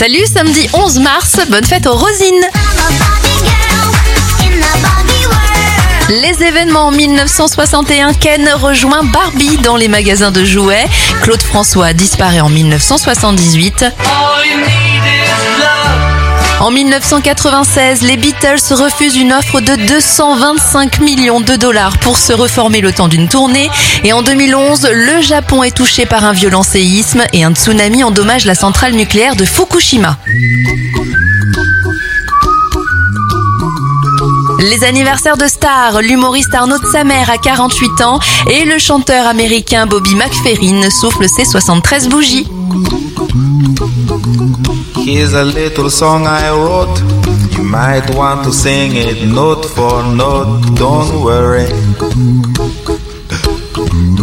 Salut, samedi 11 mars, bonne fête aux Rosines. Les événements en 1961, Ken rejoint Barbie dans les magasins de jouets. Claude François disparaît en 1978. En 1996, les Beatles refusent une offre de 225 millions de dollars pour se reformer le temps d'une tournée. Et en 2011, le Japon est touché par un violent séisme et un tsunami endommage la centrale nucléaire de Fukushima. Les anniversaires de stars, l'humoriste Arnaud de Samer a 48 ans et le chanteur américain Bobby McFerrin souffle ses 73 bougies. You might want to sing it note for. Don't worry.